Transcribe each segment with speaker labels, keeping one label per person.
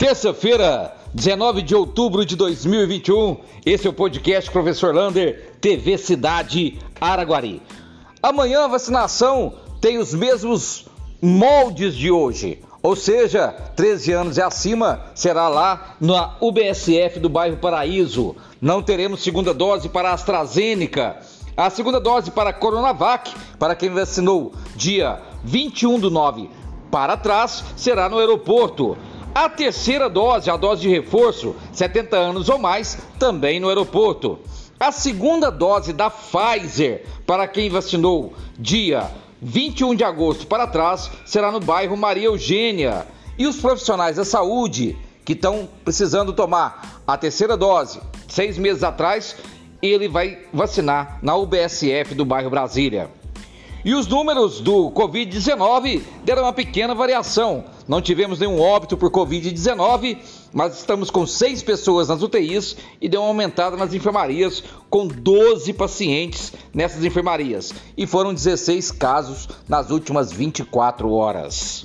Speaker 1: Terça-feira, 19 de outubro de 2021. Esse é o podcast Professor Lander, TV Cidade Araguari. Amanhã a vacinação tem os mesmos moldes de hoje. Ou seja, 13 anos e acima será lá na UBSF do bairro Paraíso. Não teremos segunda dose para a AstraZeneca. A segunda dose para a Coronavac, para quem vacinou dia 21 do 9 para trás, será no aeroporto. A terceira dose, a dose de reforço, 70 anos ou mais, também no aeroporto. A segunda dose da Pfizer, para quem vacinou dia 21 de agosto para trás, será no bairro Maria Eugênia. E os profissionais da saúde que estão precisando tomar a terceira dose, seis meses atrás, ele vai vacinar na UBSF do bairro Brasília. E os números do Covid-19 deram uma pequena variação. Não tivemos nenhum óbito por Covid-19, mas estamos com seis pessoas nas UTIs e deu uma aumentada nas enfermarias, com 12 pacientes nessas enfermarias. E foram 16 casos nas últimas 24 horas.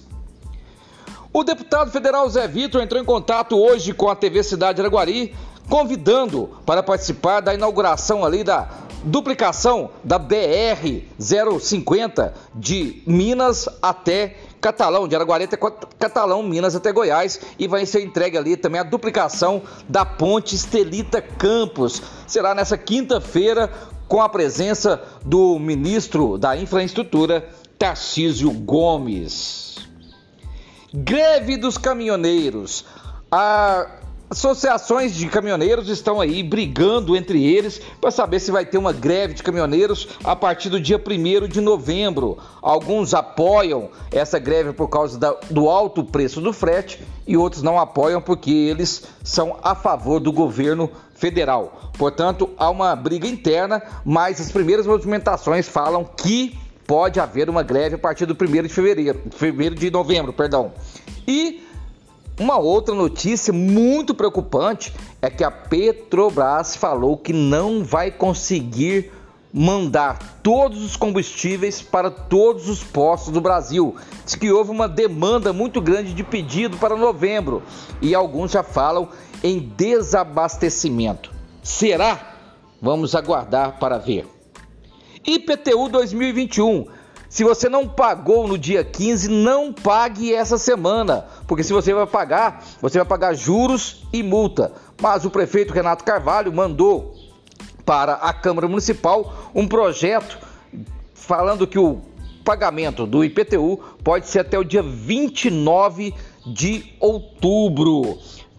Speaker 1: O deputado federal Zé Vitor entrou em contato hoje com a TV Cidade Araguari, convidando para participar da inauguração ali da duplicação da BR 050 de Minas até Catalão, de Araguari até Catalão, Minas até Goiás, e vai ser entregue ali também a duplicação da ponte Estelita Campos. Será nessa quinta-feira com a presença do ministro da Infraestrutura, Tarcísio Gomes. Greve dos caminhoneiros. A Associações de caminhoneiros estão aí brigando entre eles para saber se vai ter uma greve de caminhoneiros a partir do dia 1 de novembro. Alguns apoiam essa greve por causa da, do alto preço do frete e outros não apoiam porque eles são a favor do governo federal. Portanto, há uma briga interna, mas as primeiras movimentações falam que pode haver uma greve a partir do 1 de fevereiro, 1 de novembro, perdão. E uma outra notícia muito preocupante é que a Petrobras falou que não vai conseguir mandar todos os combustíveis para todos os postos do Brasil. Diz que houve uma demanda muito grande de pedido para novembro e alguns já falam em desabastecimento. Será? Vamos aguardar para ver. IPTU 2021 se você não pagou no dia 15, não pague essa semana, porque se você vai pagar, você vai pagar juros e multa. Mas o prefeito Renato Carvalho mandou para a Câmara Municipal um projeto falando que o pagamento do IPTU pode ser até o dia 29 de outubro.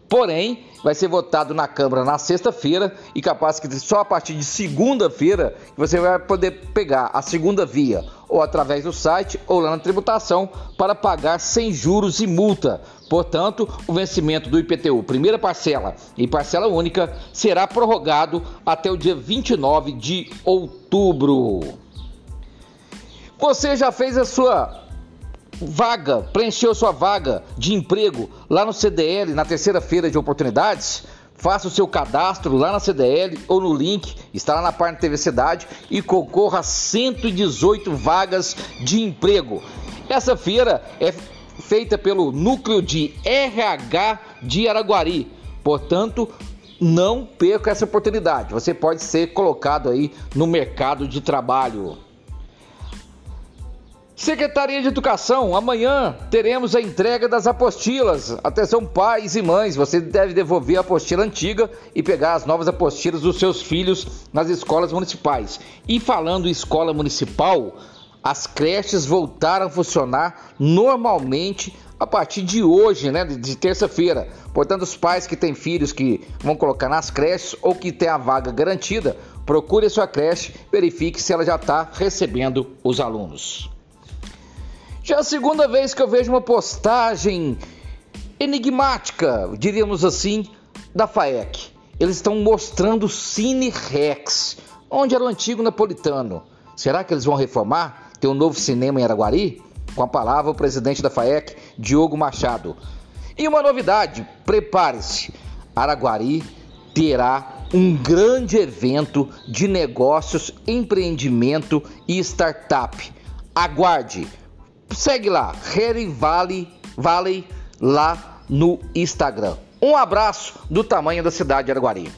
Speaker 1: Porém, vai ser votado na Câmara na sexta-feira e capaz que só a partir de segunda-feira você vai poder pegar a segunda via ou através do site ou lá na tributação para pagar sem juros e multa. Portanto, o vencimento do IPTU, primeira parcela e parcela única, será prorrogado até o dia 29 de outubro. Você já fez a sua vaga, preencheu sua vaga de emprego lá no CDL na terceira feira de oportunidades? Faça o seu cadastro lá na CDL ou no link, está lá na página TV Cidade e concorra a 118 vagas de emprego. Essa feira é feita pelo núcleo de RH de Araguari. Portanto, não perca essa oportunidade. Você pode ser colocado aí no mercado de trabalho. Secretaria de Educação, amanhã teremos a entrega das apostilas. Atenção, pais e mães, você deve devolver a apostila antiga e pegar as novas apostilas dos seus filhos nas escolas municipais. E falando em escola municipal, as creches voltaram a funcionar normalmente a partir de hoje, né, de terça-feira. Portanto, os pais que têm filhos que vão colocar nas creches ou que têm a vaga garantida, procure a sua creche, verifique se ela já está recebendo os alunos. Já é a segunda vez que eu vejo uma postagem enigmática, diríamos assim, da FAEC. Eles estão mostrando Cine Rex, onde era o antigo napolitano. Será que eles vão reformar? Ter um novo cinema em Araguari? Com a palavra o presidente da FAEC, Diogo Machado. E uma novidade, prepare-se. Araguari terá um grande evento de negócios, empreendimento e startup. Aguarde! Segue lá, Harry Valley, Valley lá no Instagram. Um abraço do tamanho da cidade de Araguari.